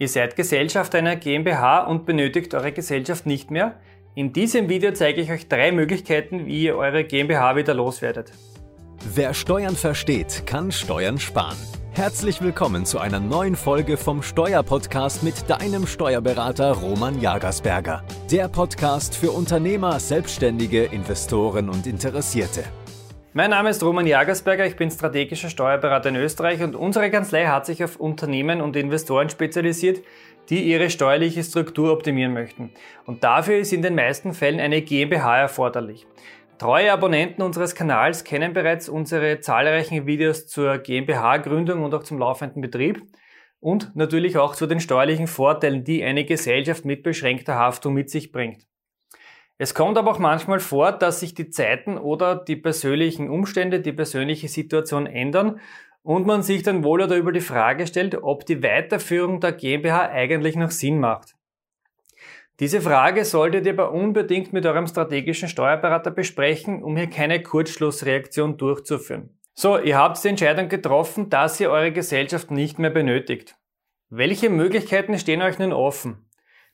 Ihr seid Gesellschaft einer GmbH und benötigt eure Gesellschaft nicht mehr? In diesem Video zeige ich euch drei Möglichkeiten, wie ihr eure GmbH wieder loswerdet. Wer Steuern versteht, kann Steuern sparen. Herzlich willkommen zu einer neuen Folge vom Steuerpodcast mit deinem Steuerberater Roman Jagersberger. Der Podcast für Unternehmer, Selbstständige, Investoren und Interessierte. Mein Name ist Roman Jagersberger, ich bin strategischer Steuerberater in Österreich und unsere Kanzlei hat sich auf Unternehmen und Investoren spezialisiert, die ihre steuerliche Struktur optimieren möchten. Und dafür ist in den meisten Fällen eine GmbH erforderlich. Treue Abonnenten unseres Kanals kennen bereits unsere zahlreichen Videos zur GmbH-Gründung und auch zum laufenden Betrieb und natürlich auch zu den steuerlichen Vorteilen, die eine Gesellschaft mit beschränkter Haftung mit sich bringt. Es kommt aber auch manchmal vor, dass sich die Zeiten oder die persönlichen Umstände, die persönliche Situation ändern und man sich dann wohl oder über die Frage stellt, ob die Weiterführung der GmbH eigentlich noch Sinn macht. Diese Frage solltet ihr aber unbedingt mit eurem strategischen Steuerberater besprechen, um hier keine Kurzschlussreaktion durchzuführen. So, ihr habt die Entscheidung getroffen, dass ihr eure Gesellschaft nicht mehr benötigt. Welche Möglichkeiten stehen euch nun offen?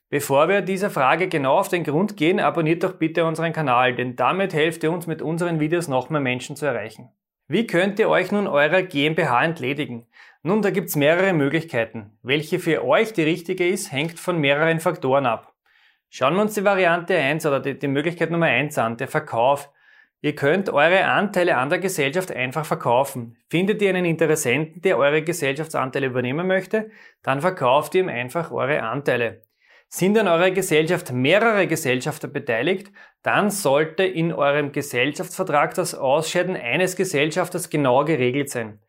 Bevor wir dieser Frage genau auf den Grund gehen, abonniert doch bitte unseren Kanal, denn damit helft ihr uns mit unseren Videos noch mehr Menschen zu erreichen. Wie könnt ihr euch nun eurer GmbH entledigen? Nun, da gibt's mehrere Möglichkeiten. Welche für euch die richtige ist, hängt von mehreren Faktoren ab. Schauen wir uns die Variante 1 oder die, die Möglichkeit Nummer 1 an, der Verkauf. Ihr könnt eure Anteile an der Gesellschaft einfach verkaufen. Findet ihr einen Interessenten, der eure Gesellschaftsanteile übernehmen möchte, dann verkauft ihr ihm einfach eure Anteile. Sind an eurer Gesellschaft mehrere Gesellschafter beteiligt, dann sollte in eurem Gesellschaftsvertrag das Ausscheiden eines Gesellschafters genau geregelt sein.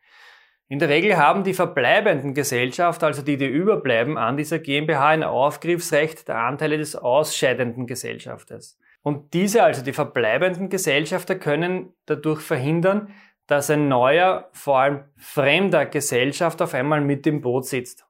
In der Regel haben die verbleibenden Gesellschafter, also die, die überbleiben, an dieser GmbH ein Aufgriffsrecht der Anteile des ausscheidenden Gesellschafters. Und diese, also die verbleibenden Gesellschafter, können dadurch verhindern, dass ein neuer, vor allem fremder Gesellschaft auf einmal mit im Boot sitzt.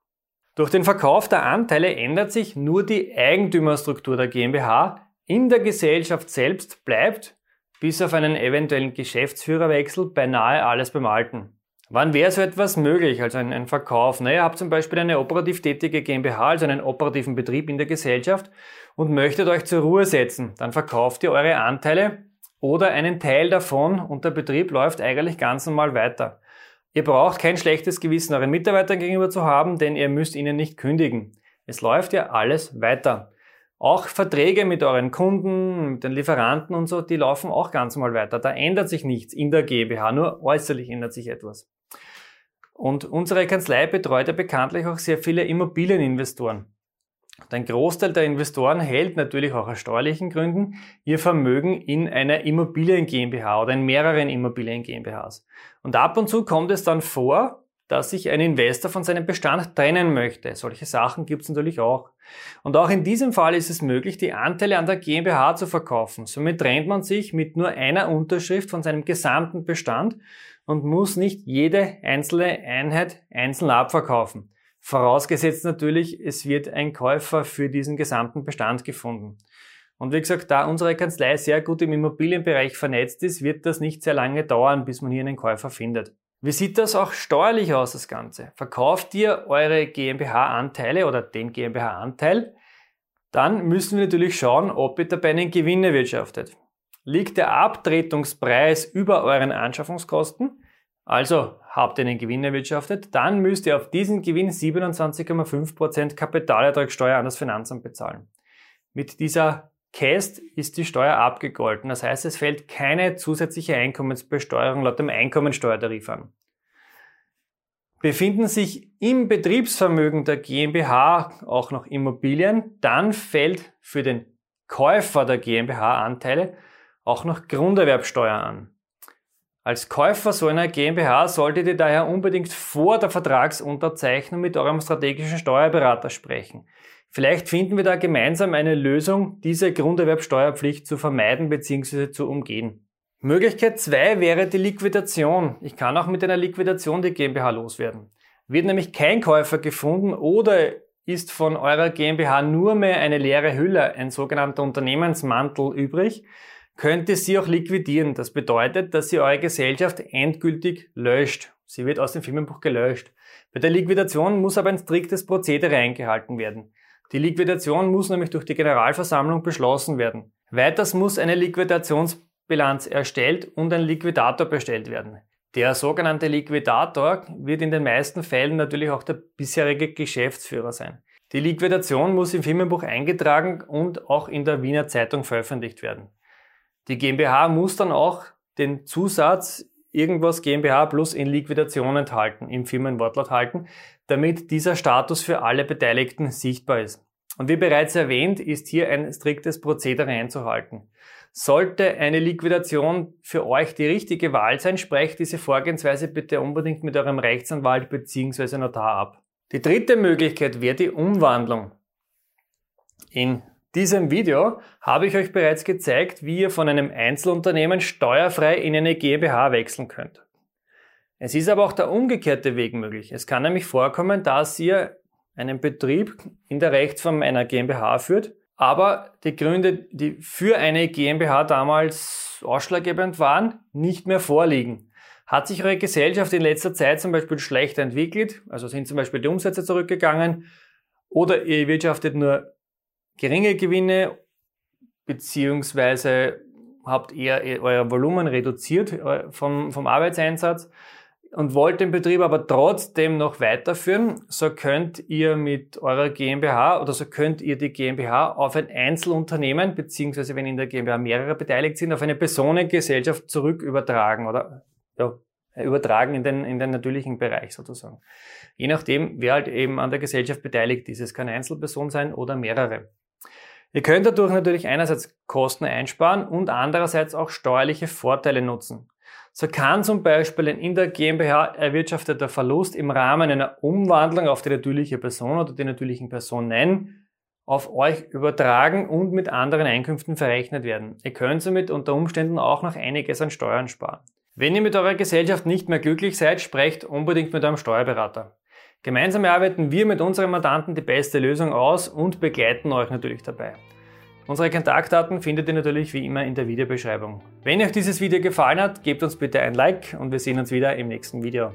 Durch den Verkauf der Anteile ändert sich nur die Eigentümerstruktur der GmbH. In der Gesellschaft selbst bleibt, bis auf einen eventuellen Geschäftsführerwechsel, beinahe alles beim Alten. Wann wäre so etwas möglich, also ein, ein Verkauf? Naja, ihr habt zum Beispiel eine operativ tätige GmbH, also einen operativen Betrieb in der Gesellschaft und möchtet euch zur Ruhe setzen. Dann verkauft ihr eure Anteile oder einen Teil davon und der Betrieb läuft eigentlich ganz normal weiter. Ihr braucht kein schlechtes Gewissen euren Mitarbeitern gegenüber zu haben, denn ihr müsst ihnen nicht kündigen. Es läuft ja alles weiter. Auch Verträge mit euren Kunden, mit den Lieferanten und so, die laufen auch ganz normal weiter. Da ändert sich nichts in der GmbH, nur äußerlich ändert sich etwas. Und unsere Kanzlei betreut ja bekanntlich auch sehr viele Immobilieninvestoren. Ein Großteil der Investoren hält natürlich auch aus steuerlichen Gründen ihr Vermögen in einer Immobilien GmbH oder in mehreren Immobilien GmbHs. Und ab und zu kommt es dann vor, dass sich ein Investor von seinem Bestand trennen möchte. Solche Sachen gibt es natürlich auch. Und auch in diesem Fall ist es möglich, die Anteile an der GmbH zu verkaufen. Somit trennt man sich mit nur einer Unterschrift von seinem gesamten Bestand und muss nicht jede einzelne Einheit einzeln abverkaufen. Vorausgesetzt natürlich, es wird ein Käufer für diesen gesamten Bestand gefunden. Und wie gesagt, da unsere Kanzlei sehr gut im Immobilienbereich vernetzt ist, wird das nicht sehr lange dauern, bis man hier einen Käufer findet. Wie sieht das auch steuerlich aus, das Ganze? Verkauft ihr eure GmbH-Anteile oder den GmbH-Anteil, dann müssen wir natürlich schauen, ob ihr dabei einen Gewinn erwirtschaftet. Liegt der Abtretungspreis über euren Anschaffungskosten, also habt ihr einen Gewinn erwirtschaftet, dann müsst ihr auf diesen Gewinn 27,5% Kapitalertragssteuer an das Finanzamt bezahlen. Mit dieser CAST ist die Steuer abgegolten. Das heißt, es fällt keine zusätzliche Einkommensbesteuerung laut dem Einkommensteuertarif an. Befinden sich im Betriebsvermögen der GmbH auch noch Immobilien, dann fällt für den Käufer der GmbH-Anteile auch noch Grunderwerbsteuer an. Als Käufer so einer GmbH solltet ihr daher unbedingt vor der Vertragsunterzeichnung mit eurem strategischen Steuerberater sprechen. Vielleicht finden wir da gemeinsam eine Lösung, diese Grunderwerbsteuerpflicht zu vermeiden bzw. zu umgehen. Möglichkeit 2 wäre die Liquidation. Ich kann auch mit einer Liquidation die GmbH loswerden. Wird nämlich kein Käufer gefunden oder ist von eurer GmbH nur mehr eine leere Hülle, ein sogenannter Unternehmensmantel übrig, könnt ihr sie auch liquidieren. Das bedeutet, dass ihr eure Gesellschaft endgültig löscht. Sie wird aus dem Firmenbuch gelöscht. Bei der Liquidation muss aber ein striktes Prozedere eingehalten werden. Die Liquidation muss nämlich durch die Generalversammlung beschlossen werden. Weiters muss eine Liquidationsbilanz erstellt und ein Liquidator bestellt werden. Der sogenannte Liquidator wird in den meisten Fällen natürlich auch der bisherige Geschäftsführer sein. Die Liquidation muss im Firmenbuch eingetragen und auch in der Wiener Zeitung veröffentlicht werden. Die GmbH muss dann auch den Zusatz irgendwas GmbH plus in Liquidation enthalten, im Firmenwortlaut halten, damit dieser Status für alle Beteiligten sichtbar ist. Und wie bereits erwähnt, ist hier ein striktes Prozedere einzuhalten. Sollte eine Liquidation für euch die richtige Wahl sein, sprecht diese Vorgehensweise bitte unbedingt mit eurem Rechtsanwalt bzw. Notar ab. Die dritte Möglichkeit wäre die Umwandlung. In diesem Video habe ich euch bereits gezeigt, wie ihr von einem Einzelunternehmen steuerfrei in eine GmbH wechseln könnt. Es ist aber auch der umgekehrte Weg möglich. Es kann nämlich vorkommen, dass ihr einen Betrieb in der Rechtsform einer GmbH führt, aber die Gründe, die für eine GmbH damals ausschlaggebend waren, nicht mehr vorliegen. Hat sich eure Gesellschaft in letzter Zeit zum Beispiel schlechter entwickelt, also sind zum Beispiel die Umsätze zurückgegangen, oder ihr wirtschaftet nur geringe Gewinne, beziehungsweise habt eher euer Volumen reduziert äh, vom, vom Arbeitseinsatz, und wollt den Betrieb aber trotzdem noch weiterführen, so könnt ihr mit eurer GmbH oder so könnt ihr die GmbH auf ein Einzelunternehmen, beziehungsweise wenn in der GmbH mehrere beteiligt sind, auf eine Personengesellschaft zurück übertragen oder ja, übertragen in den, in den natürlichen Bereich sozusagen. Je nachdem, wer halt eben an der Gesellschaft beteiligt ist. Es kann Einzelperson sein oder mehrere. Ihr könnt dadurch natürlich einerseits Kosten einsparen und andererseits auch steuerliche Vorteile nutzen. So kann zum Beispiel ein in der GmbH erwirtschafteter Verlust im Rahmen einer Umwandlung auf die natürliche Person oder die natürlichen Personen auf euch übertragen und mit anderen Einkünften verrechnet werden. Ihr könnt somit unter Umständen auch noch einiges an Steuern sparen. Wenn ihr mit eurer Gesellschaft nicht mehr glücklich seid, sprecht unbedingt mit eurem Steuerberater. Gemeinsam arbeiten wir mit unseren Mandanten die beste Lösung aus und begleiten euch natürlich dabei. Unsere Kontaktdaten findet ihr natürlich wie immer in der Videobeschreibung. Wenn euch dieses Video gefallen hat, gebt uns bitte ein Like und wir sehen uns wieder im nächsten Video.